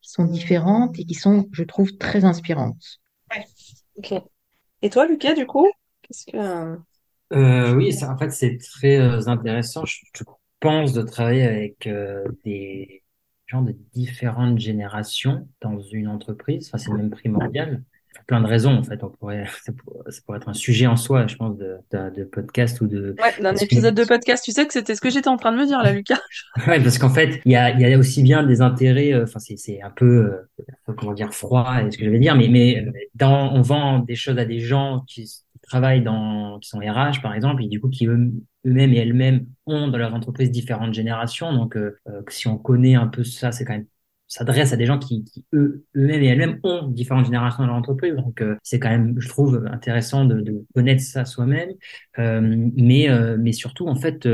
qui sont différentes et qui sont, je trouve, très inspirantes. Ouais. Ok. Et toi, Lucas, du coup, qu'est-ce que... Euh, oui, ça, en fait, c'est très euh, intéressant. Je, je pense de travailler avec euh, des gens de différentes générations dans une entreprise. Enfin, c'est même primordial. Pour plein de raisons, en fait. On pourrait, [LAUGHS] ça pourrait, ça pourrait être un sujet en soi, je pense, de, de, de podcast ou de. Ouais, d'un épisode de podcast. Tu sais que c'était ce que j'étais en train de me dire, là, Lucas. [LAUGHS] [LAUGHS] Ouais, parce qu'en fait, il y a, il y a aussi bien des intérêts. euh, Enfin, c'est, c'est un peu, euh, comment dire, froid, est ce que je vais dire. Mais, mais dans, on vend des choses à des gens qui travaillent dans, qui sont RH, par exemple, et du coup, qui eux- eux-mêmes et elles-mêmes ont dans leur entreprise différentes générations. Donc, euh, euh, si on connaît un peu ça, c'est quand même s'adresse à des gens qui, qui eux, eux-mêmes et elles-mêmes ont différentes générations dans leur entreprise. Donc, euh, c'est quand même, je trouve, intéressant de, connaître ça soi-même. Mais, mais surtout, en fait,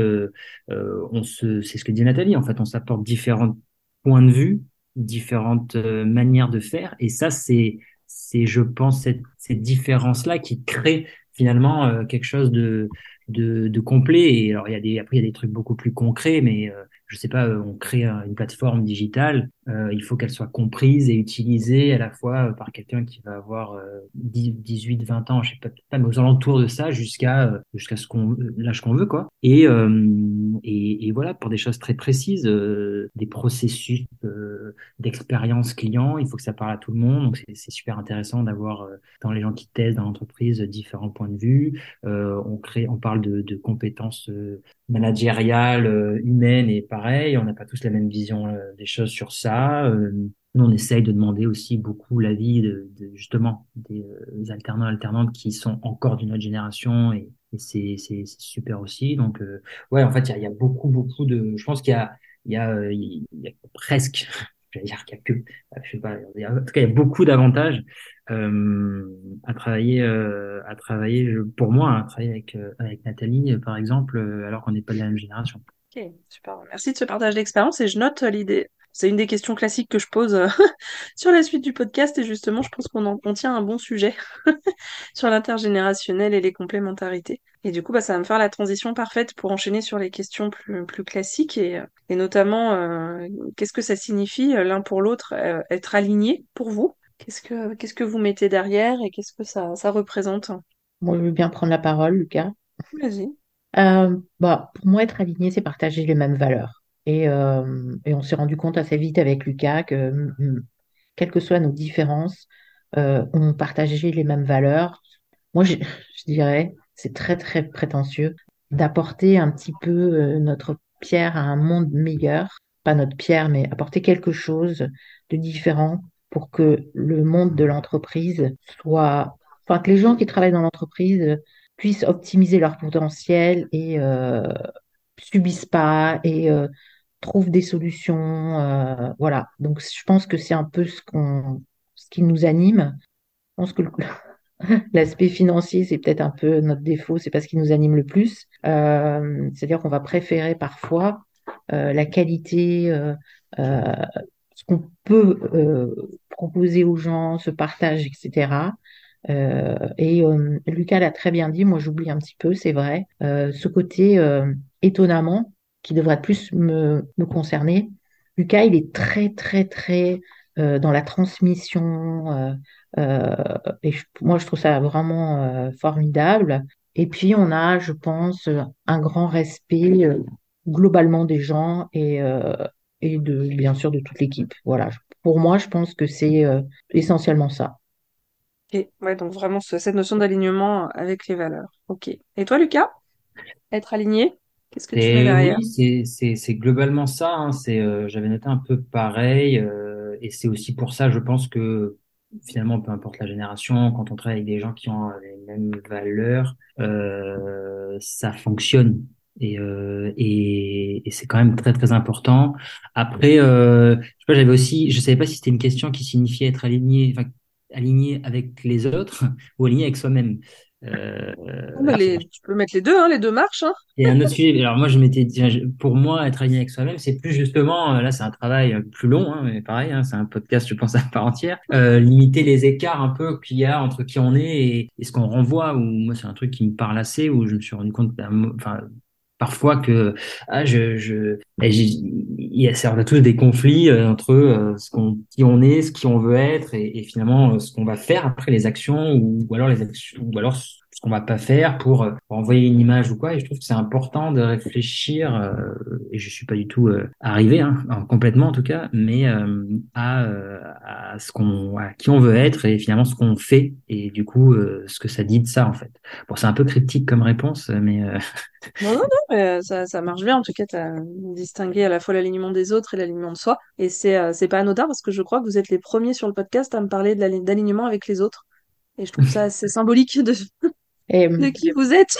on se, c'est ce que dit Nathalie, en fait, on s'apporte différents points de vue, différentes manières de faire, et ça, c'est, c'est, je pense, cette, cette différence-là qui crée finalement euh, quelque chose de, de, de complet. Et alors, il y a des, après, il y a des trucs beaucoup plus concrets, mais euh, je sais pas, euh, on crée un- une plateforme digitale, euh, il faut qu'elle soit comprise et utilisée à la fois euh, par quelqu'un qui va avoir euh, 10, 18, 20 ans, je sais pas, pas mais aux alentours de ça, jusqu'à euh, jusqu'à ce qu'on l'âge qu'on veut, quoi. Et, euh, et, voilà, pour des choses très précises, euh, des processus euh, d'expérience client, il faut que ça parle à tout le monde. Donc c'est super intéressant d'avoir euh, dans les gens qui testent dans l'entreprise différents points de vue. Euh, on crée, on parle de, compétences euh, managériales, euh, humaines et On n'a pas tous la même vision euh, des choses sur ça. Euh, nous, on essaye de demander aussi beaucoup l'avis de, justement des euh, alternants alternantes qui sont encore d'une autre génération et, c'est super aussi. Donc euh, ouais, en fait, il y a, beaucoup beaucoup de. Je pense qu'il y a il y a euh, presque. [LAUGHS] Je vais dire qu'il y a que, je sais pas, en tout cas, il y a beaucoup d'avantages euh, à travailler, euh, à travailler, pour moi, à travailler avec, euh, Nathalie, euh, par exemple, euh, alors qu'on n'est pas de la même génération. Ok, super. Merci de ce partage d'expérience et je note l'idée. C'est une des questions classiques que je pose euh, [LAUGHS] sur la suite du podcast et justement, je pense qu'on en on tient un bon sujet [LAUGHS] sur l'intergénérationnel et les complémentarités. Et du coup, bah, ça va me faire la transition parfaite pour enchaîner sur les questions plus, plus classiques et, euh, et notamment, euh, qu'est-ce que ça signifie l'un pour l'autre, euh, être aligné pour vous? Qu'est-ce que, qu'est-ce que vous mettez derrière et qu'est-ce que ça, ça représente? Moi, je veux bien prendre la parole, Lucas. Vas-y. Euh, bah, pour moi, être aligné, c'est partager les mêmes valeurs. Et, euh, on s'est rendu compte assez vite avec Lucas que, mm, quelles que soient nos différences, euh, on partageait les mêmes valeurs. Moi, je, [LAUGHS] je dirais, c'est très, très prétentieux d'apporter un petit peu euh, notre pierre à un monde meilleur. Pas notre pierre, mais apporter quelque chose de différent pour que le monde de l'entreprise soit, enfin, que les gens qui travaillent dans l'entreprise puissent optimiser leur potentiel et euh, subissent pas et euh, trouvent des solutions. euh, voilà. Donc, je pense que c'est un peu ce qu'on, ce qui nous anime. Je pense que [LAUGHS] l'aspect financier, c'est peut-être un peu notre défaut, c'est pas ce qui nous anime le plus. C'est-à-dire qu'on va préférer parfois la qualité, ce qu'on peut proposer aux gens, ce partage, etc. Euh, et euh, Lucas l'a très bien dit, moi j'oublie un petit peu, c'est vrai, euh, ce côté étonnamment qui devrait plus me, concerner. Lucas, il est très, très, très dans la transmission. et moi, je trouve ça vraiment formidable. Et puis, on a, je pense, un grand respect globalement des gens et, et de, bien sûr, de toute l'équipe. Voilà. Pour moi, je pense que c'est essentiellement ça. Ouais, donc vraiment ce- cette notion d'alignement avec les valeurs. Ok. Et toi, Lucas? Être aligné? Qu'est-ce que tu mets derrière? Oui, c'est globalement ça. Hein. C'est, euh, j'avais noté un peu pareil, euh, et c'est aussi pour ça, je pense que finalement, peu importe la génération, quand on travaille avec des gens qui ont les mêmes valeurs, euh, ça fonctionne. Et, euh, et, et c'est quand même très très important. Après, euh, je sais pas, j'avais aussi, je savais pas si c'était une question qui signifiait être aligné, enfin, aligné avec les autres [LAUGHS] ou aligné avec soi-même. Euh, bah, tu peux mettre les deux, hein, les deux marches. Hein. Et un autre sujet. Alors moi, je m'étais dit, pour moi, être aligné avec soi-même, c'est plus justement, euh, là, c'est un travail plus long, hein, mais pareil, hein, c'est un podcast, je pense à part entière. Euh, limiter les écarts un peu qu'il y a entre qui on est et, et ce qu'on renvoie. Ou moi, c'est un truc qui me parle assez, où je me suis rendu compte, enfin, parfois que ah, je, je il y a, on a tous des conflits euh, entre euh, ce qu'on qui on est, ce qui on veut être et, et finalement ce qu'on va faire après les actions ou, ou alors les actions ou alors qu'on va pas faire pour, euh, pour, envoyer une image ou quoi. Et je trouve que c'est important de réfléchir, euh, et je suis pas du tout euh, arrivé, hein, complètement en tout cas, mais euh, à, à ce qu'on, à qui on veut être et finalement ce qu'on fait et du coup ce que ça dit de ça en fait. Bon, c'est un peu critique comme réponse, mais [LAUGHS] non, non, non, mais ça, ça marche bien. En tout cas, tu as distingué à la fois l'alignement des autres et l'alignement de soi. Et c'est c'est pas anodin parce que je crois que vous êtes les premiers sur le podcast à me parler d'alignement avec les autres. Et je trouve ça [LAUGHS] assez symbolique de, et, de qui vous êtes?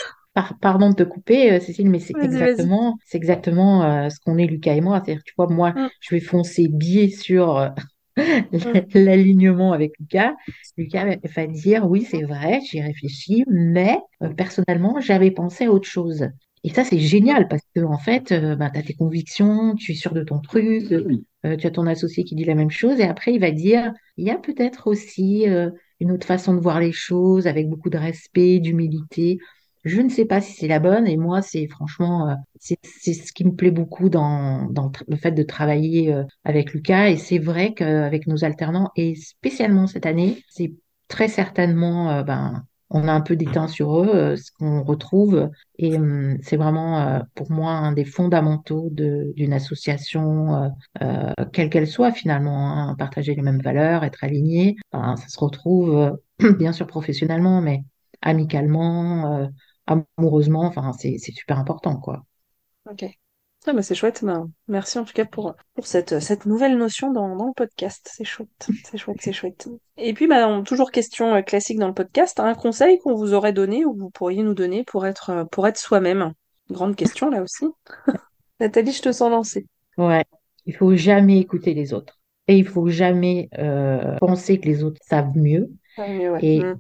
pardon de te couper, euh, Cécile, mais c'est exactement, c'est exactement euh, ce qu'on est Lucas et moi. C'est-à-dire, tu vois, moi, mm. je vais foncer biais sur euh, [LAUGHS] mm. l'alignement avec Lucas. Lucas va dire, oui, c'est vrai, j'y réfléchi, mais personnellement, j'avais pensé à autre chose. Et ça, c'est génial parce que en fait, bah, tu as tes convictions, tu es sûr de ton truc, tu as ton associé qui dit la même chose, et après, il va dire, il y a peut-être aussi une autre façon de voir les choses, avec beaucoup de respect, d'humilité. Je ne sais pas si c'est la bonne, et moi, c'est franchement, euh, c'est ce qui me plaît beaucoup dans, dans le fait de travailler euh, avec Lucas. Et c'est vrai qu'avec nos alternants, et spécialement cette année, c'est très certainement euh, ben, on a un peu d'éteint sur eux, euh, ce qu'on retrouve. Et hum, c'est vraiment euh, pour moi un des fondamentaux d'une association, euh, quelle qu'elle soit finalement, hein, partager les mêmes valeurs, être aligné. ça se retrouve [CLEARS THROAT] bien sûr professionnellement, mais amicalement, amoureusement. Enfin, c'est super important, quoi. Ah bah c'est chouette, bah, merci en tout cas pour, pour cette, cette nouvelle notion dans, dans le podcast. C'est chouette, c'est chouette, c'est chouette. Et puis, bah, toujours question euh, classique dans le podcast, un conseil qu'on vous aurait donné ou vous pourriez nous donner pour être, euh, pour être soi-même? Grande question là aussi. [LAUGHS] Nathalie, je te sens lancer. Ouais, il faut jamais écouter les autres. Et il faut jamais euh, penser que les autres savent mieux. Et mmh,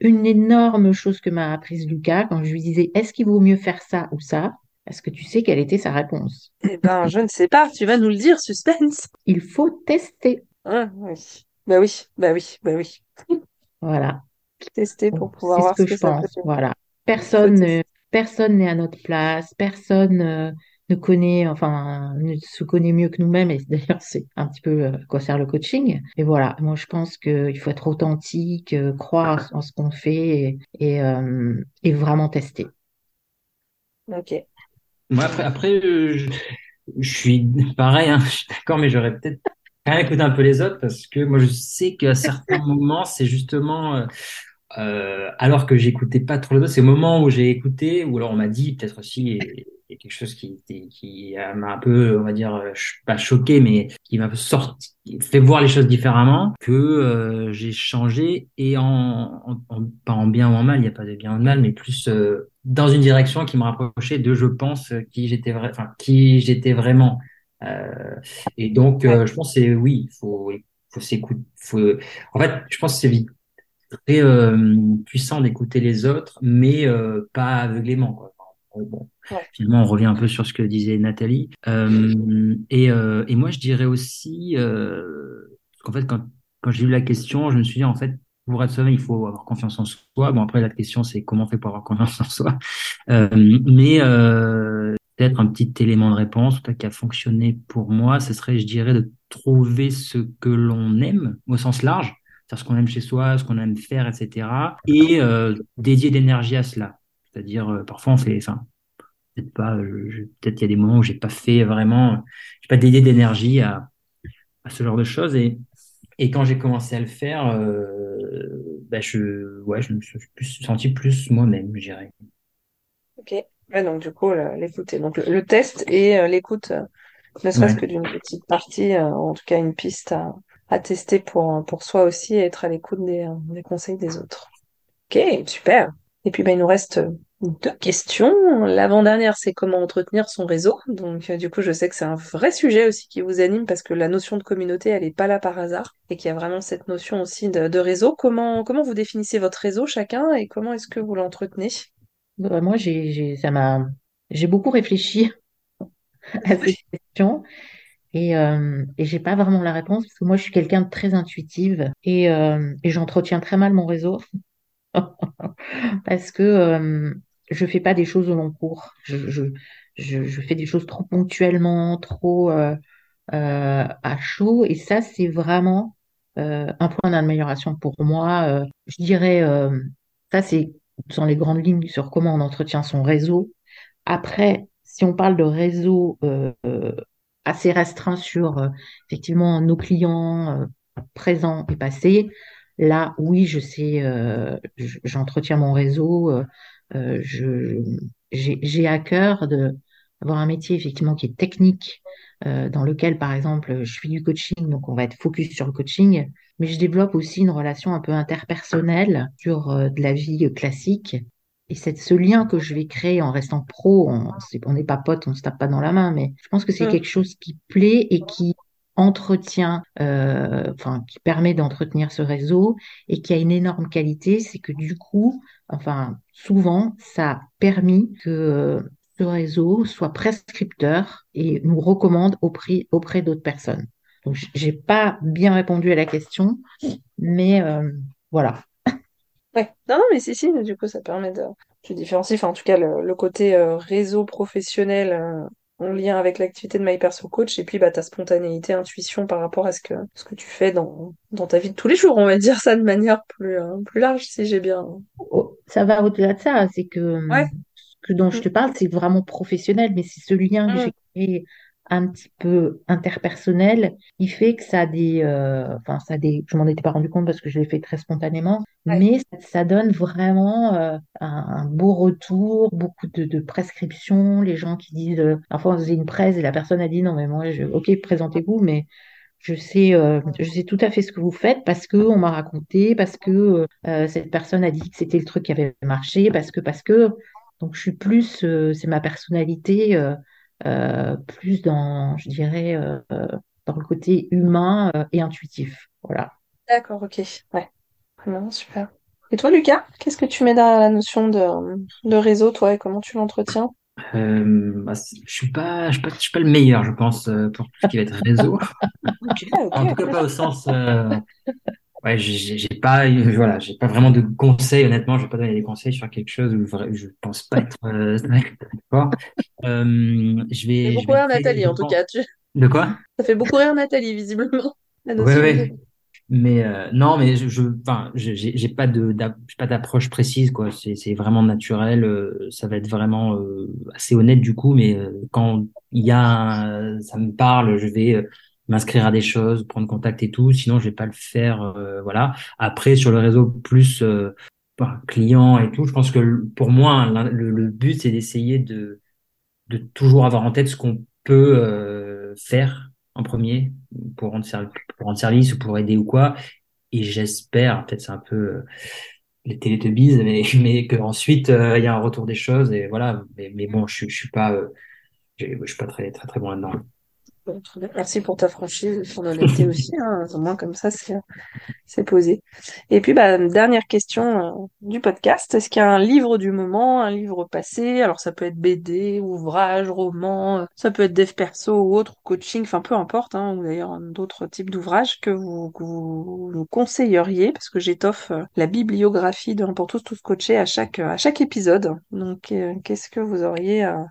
une énorme chose que m'a apprise Lucas quand je lui disais est-ce qu'il vaut mieux faire ça ou ça? Est-ce que tu sais quelle était sa réponse? Eh ben, je ne sais pas. Tu vas nous le dire, suspense. Il faut tester. Ah, oui. Bah oui, bah oui, bah oui. Voilà. Tester pour pouvoir voir ce que, je pense. Voilà. Personne, personne n'est à notre place. Personne euh, ne connaît, enfin, ne se connaît mieux que nous-mêmes. Et d'ailleurs, c'est un petit peu euh, quoi sert le coaching. Et voilà. Moi, je pense qu'il faut être authentique, euh, croire en ce qu'on fait et, et vraiment tester. Ok. Moi, après, après euh, je, suis pareil, hein, [LAUGHS] je suis d'accord, mais j'aurais peut-être même écouté un peu les autres parce que moi, je sais qu'à certains [LAUGHS] moments, c'est justement, euh, euh, alors que j'écoutais pas trop les autres, c'est le moment où j'ai écouté, ou alors on m'a dit peut-être aussi, quelque chose qui, qui m'a un peu, on va dire, euh, pas choqué, mais qui m'a sorti, fait voir les choses différemment, que euh, j'ai changé et en, en, pas en bien ou en mal, il n'y a pas de bien ou de mal, mais plus euh, dans une direction qui me rapprochait de, je pense, qui j'étais enfin qui j'étais vraiment. Euh, et donc, je pense c'est oui, faut, faut s'écouter. Faut, en fait, je pense que c'est très puissant d'écouter les autres, mais pas aveuglément. Quoi. Bon, Finalement, on revient un peu sur ce que disait Nathalie. Euh, et, euh, et, moi, je dirais aussi, euh, qu'en fait, quand, quand j'ai eu la question, je me suis dit, en fait, pour être soi il faut avoir confiance en soi. Bon, après, la question, c'est comment on fait pour avoir confiance en soi. Euh, mais peut-être un petit élément de réponse, qui a fonctionné pour moi, ce serait, je dirais, de trouver ce que l'on aime au sens large, c'est-à-dire ce qu'on aime chez soi, ce qu'on aime faire, etc. Et euh, dédier d'énergie à cela. C'est-à-dire, euh, parfois, on fait, enfin, peut-être pas, peut-être il y a des moments où j'ai pas fait vraiment, j'ai pas dédié d'énergie à, à ce genre de choses. Et, et quand j'ai commencé à le faire, euh, bah je, ouais, je me suis plus, senti plus moi-même, je dirais. Ok. Ouais, donc du coup, l'écouter. Donc le, test et euh, l'écoute, euh, ne serait-ce que d'une petite partie, euh, en tout cas une piste à, à tester pour, pour soi aussi et être à l'écoute des, des conseils des autres. Ok, super. Et puis, ben, il nous reste deux questions. L'avant-dernière, c'est comment entretenir son réseau. Donc, du coup, je sais que c'est un vrai sujet aussi qui vous anime parce que la notion de communauté, elle n'est pas là par hasard et qu'il y a vraiment cette notion aussi de, de, réseau. Comment, comment vous définissez votre réseau chacun et comment est-ce que vous l'entretenez? Bah, Moi, j'ai, j'ai, ça m'a, j'ai beaucoup réfléchi à cette question. Et, euh, et j'ai pas vraiment la réponse parce que moi je suis quelqu'un de très intuitive et, euh, et j'entretiens très mal mon réseau [LAUGHS] parce que euh, je fais pas des choses au long cours. Je, je, je, fais des choses trop ponctuellement, trop euh, euh, à chaud et ça c'est vraiment euh, un point d'amélioration pour moi. Je dirais ça c'est dans les grandes lignes sur comment on entretient son réseau. Après, si on parle de réseau assez restreint sur effectivement nos clients présents et passés, Là, oui, je sais, euh, j'entretiens mon réseau. Euh, euh je, j'ai à cœur de d'avoir un métier effectivement qui est technique, euh, dans lequel, par exemple, je fais du coaching, donc on va être focus sur le coaching, mais je développe aussi une relation un peu interpersonnelle sur euh, de la vie classique. Et c'est ce lien que je vais créer en restant pro, on n'est pas potes, on se tape pas dans la main, mais je pense que c'est mmh. quelque chose qui plaît et qui entretient, euh, enfin qui permet d'entretenir ce réseau et qui a une énorme qualité, c'est que du coup, enfin souvent, ça a permis que ce réseau soit prescripteur et nous recommande auprès, auprès d'autres personnes. Donc j'ai pas bien répondu à la question, mais euh, voilà. [LAUGHS] Ouais, non, non, mais si, si, du coup, ça permet de, tu différencies, enfin, en tout cas, le, côté euh, réseau professionnel en lien avec l'activité de My Perso Coach et puis bah, ta spontanéité, intuition par rapport à ce que, ce que tu fais dans, dans ta vie de tous les jours, on va dire ça de manière plus, euh, plus large si j'ai bien. Oh, ça va au-delà de ça, c'est que ce dont je te parle, c'est vraiment professionnel, mais c'est ce lien que mm. j'ai créé un petit peu interpersonnel, il fait que ça a des, euh, enfin ça a des, je m'en étais pas rendu compte parce que je l'ai fait très spontanément, mais ça, donne vraiment euh, un, beau retour, beaucoup de, de, prescriptions, les gens qui disent, euh, parfois on faisait une presse et la personne a dit non mais moi je, ok présentez-vous mais je sais, euh, je sais tout à fait ce que vous faites parce que on m'a raconté, parce que euh, cette personne a dit que c'était le truc qui avait marché, parce que, parce que. Donc je suis plus, c'est ma personnalité plus dans, je dirais, euh, dans le côté humain euh, et intuitif. Voilà. D'accord, ok. Ouais. Vraiment, super. Et toi, Lucas, qu'est-ce que tu mets dans la notion de, de réseau, toi, et comment tu l'entretiens? Euh, bah, je suis pas, je suis pas, je suis pas le meilleur, je pense, pour tout ce qui va être réseau. [LAUGHS] en tout cas, pas au sens, ouais, j'ai pas, voilà, j'ai pas vraiment de conseils. Honnêtement, je vais pas donner des conseils sur quelque chose où je pense pas être euh, [LAUGHS] d'accord. Euh, je vais. Ça fait beaucoup rire Nathalie, en tout cas. De quoi? Ça fait beaucoup rire Nathalie, visiblement. Ouais, ouais. Mais euh, non, mais je, enfin, j'ai pas de, pas d'approche précise, quoi. C'est vraiment naturel. Euh, ça va être vraiment assez honnête du coup, mais quand il y a, ça me parle, je vais m'inscrire à des choses, prendre contact et tout. Sinon, je vais pas le faire. Euh, voilà. Après, sur le réseau plus euh, client et tout, je pense que pour moi, le, but, c'est d'essayer de, de toujours avoir en tête ce qu'on peut euh, faire en premier pour rendre, pour rendre service ou pour aider ou quoi. Et j'espère, peut-être c'est un peu euh, les télétubbies, mais, [LAUGHS] mais qu'ensuite, il y a un retour des choses. Et voilà. Mais, bon, je, je suis pas, je suis pas très, très, très bon là-dedans. Merci pour ta franchise, ton honnêteté [LAUGHS] aussi. Hein. Au moins comme ça, c'est posé. Et puis, bah, dernière question euh, du podcast. Est-ce qu'il y a un livre du moment, un livre passé? Alors, ça peut être BD, ouvrage, roman, euh, ça peut être dev perso ou autre, coaching, enfin peu importe, hein, ou d'ailleurs d'autres types d'ouvrages que vous, que vous nous conseilleriez, parce que j'étoffe euh, la bibliographie d'un pour tous, tous coachés à chaque, à chaque épisode. Donc, qu'est-ce que vous auriez à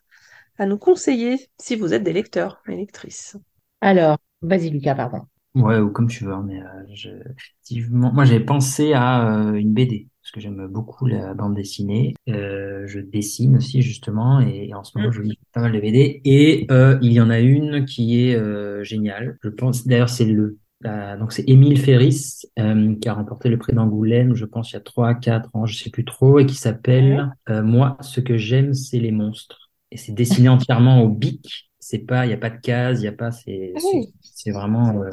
à nous conseiller si vous êtes des lecteurs et lectrices. Alors, vas-y Lucas, pardon. Ouais, ou comme tu veux, mais euh, effectivement, moi j'avais pensé à euh, une BD parce que j'aime beaucoup la bande dessinée. Euh, je dessine aussi justement et, en ce moment je lis pas mal de BD et il y en a une qui est géniale. Je pense d'ailleurs c'est le donc c'est Émile Ferris qui a remporté le prix d'Angoulême, je pense il y a trois, quatre ans, je sais plus trop, et qui s'appelle Moi, ce que j'aime, c'est les monstres. Et c'est dessiné entièrement au bic. C'est pas, il y a pas de cases, il y a pas, c'est, Ah c'est vraiment,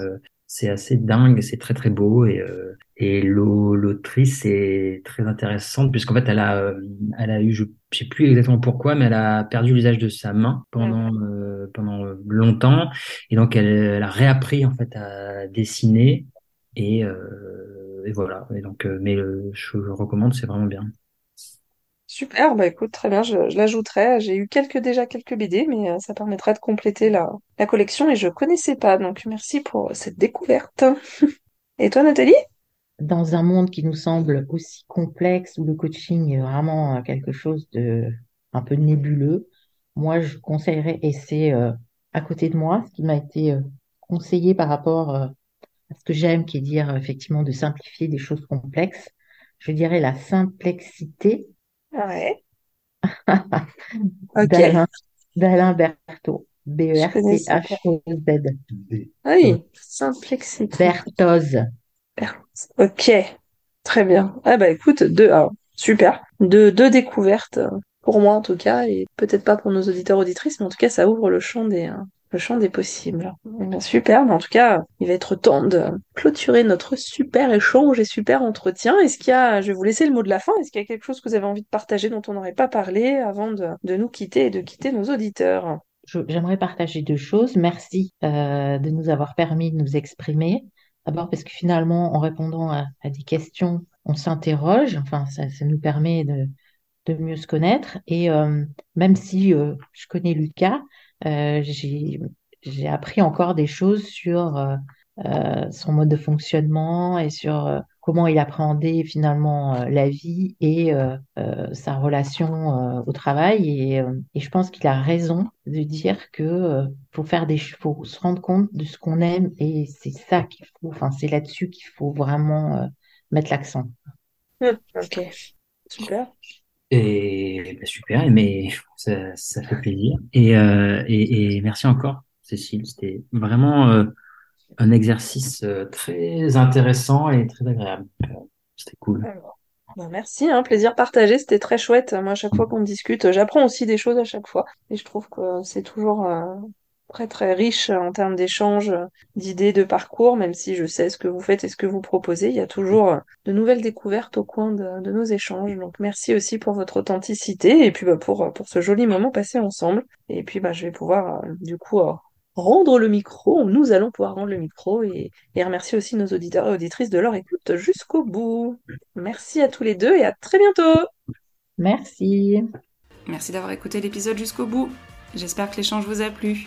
c'est assez dingue, c'est très très beau et euh, et l'autrice est très intéressante puisqu'en fait elle a euh, elle a eu je sais plus exactement pourquoi mais elle a perdu l'usage de sa main pendant euh, pendant longtemps et donc elle, elle, a réappris en fait à dessiner et et voilà et donc mais je, je recommande c'est vraiment bien. Super, bah écoute, très bien, je, l'ajouterai. J'ai eu quelques déjà quelques BD, mais euh, ça permettra de compléter la, collection et je connaissais pas, donc merci pour cette découverte. [LAUGHS] Et toi, Nathalie? Dans un monde qui nous semble aussi complexe, où le coaching est vraiment euh, quelque chose de un peu nébuleux, moi je conseillerais, c'est euh, à côté de moi, ce qui m'a été conseillé par rapport à ce que j'aime, qui est dire effectivement de simplifier des choses complexes, je dirais la simplexité Ouais, [LAUGHS] ok, d'Alain Berthaud. pas. B-E-R-T-H-O-Z. Oui, simplexité. Berthoz. Ok, très bien. Ah bah écoute, deux, ah, super. Deux, deux découvertes, euh, pour moi en tout cas, et peut-être pas pour nos auditeurs auditrices, mais en tout cas ça ouvre le champ des, euh, le champ des possibles. Bien, super, mais en tout cas, il va être temps de clôturer notre super échange et super entretien. Est-ce qu'il y a, je vais vous laisser le mot de la fin, est-ce qu'il y a quelque chose que vous avez envie de partager dont on n'aurait pas parlé avant de, de nous quitter et de quitter nos auditeurs? J'aimerais partager deux choses. Merci euh, de nous avoir permis de nous exprimer. D'abord parce que finalement, en répondant à, à des questions, on s'interroge. Enfin, ça, ça nous permet de, de mieux se connaître. Et euh, même si euh, je connais Lucas, j'ai j'ai appris encore des choses sur euh, euh, son mode de fonctionnement et sur euh, comment il appréhendait finalement euh, la vie et euh, euh, sa relation euh, au travail. Et, euh, et je pense qu'il a raison de dire que euh, faut faire des, faut se rendre compte de ce qu'on aime et c'est ça qu'il faut. Enfin, c'est là-dessus qu'il faut vraiment euh, mettre l'accent. Hmm, Ok, super. Et bah, super, mais ça, ça fait plaisir. Et, euh, et, et merci encore, Cécile. C'était vraiment euh, un exercice euh, très intéressant et très agréable. C'était cool. Alors, bah, merci, hein, plaisir partagé, c'était très chouette. Moi, à chaque fois qu'on discute, j'apprends aussi des choses à chaque fois. Et je trouve que c'est toujours très très riche en termes d'échanges, d'idées, de parcours, même si je sais ce que vous faites et ce que vous proposez, il y a toujours euh, de nouvelles découvertes au coin de, de nos échanges. Donc merci aussi pour votre authenticité et puis bah, pour, pour ce joli moment passé ensemble. Et puis bah, je vais pouvoir euh, du coup euh, rendre le micro, nous allons pouvoir rendre le micro et, et remercier aussi nos auditeurs et auditrices de leur écoute jusqu'au bout. Merci à tous les deux et à très bientôt. Merci. Merci d'avoir écouté l'épisode jusqu'au bout. J'espère que l'échange vous a plu.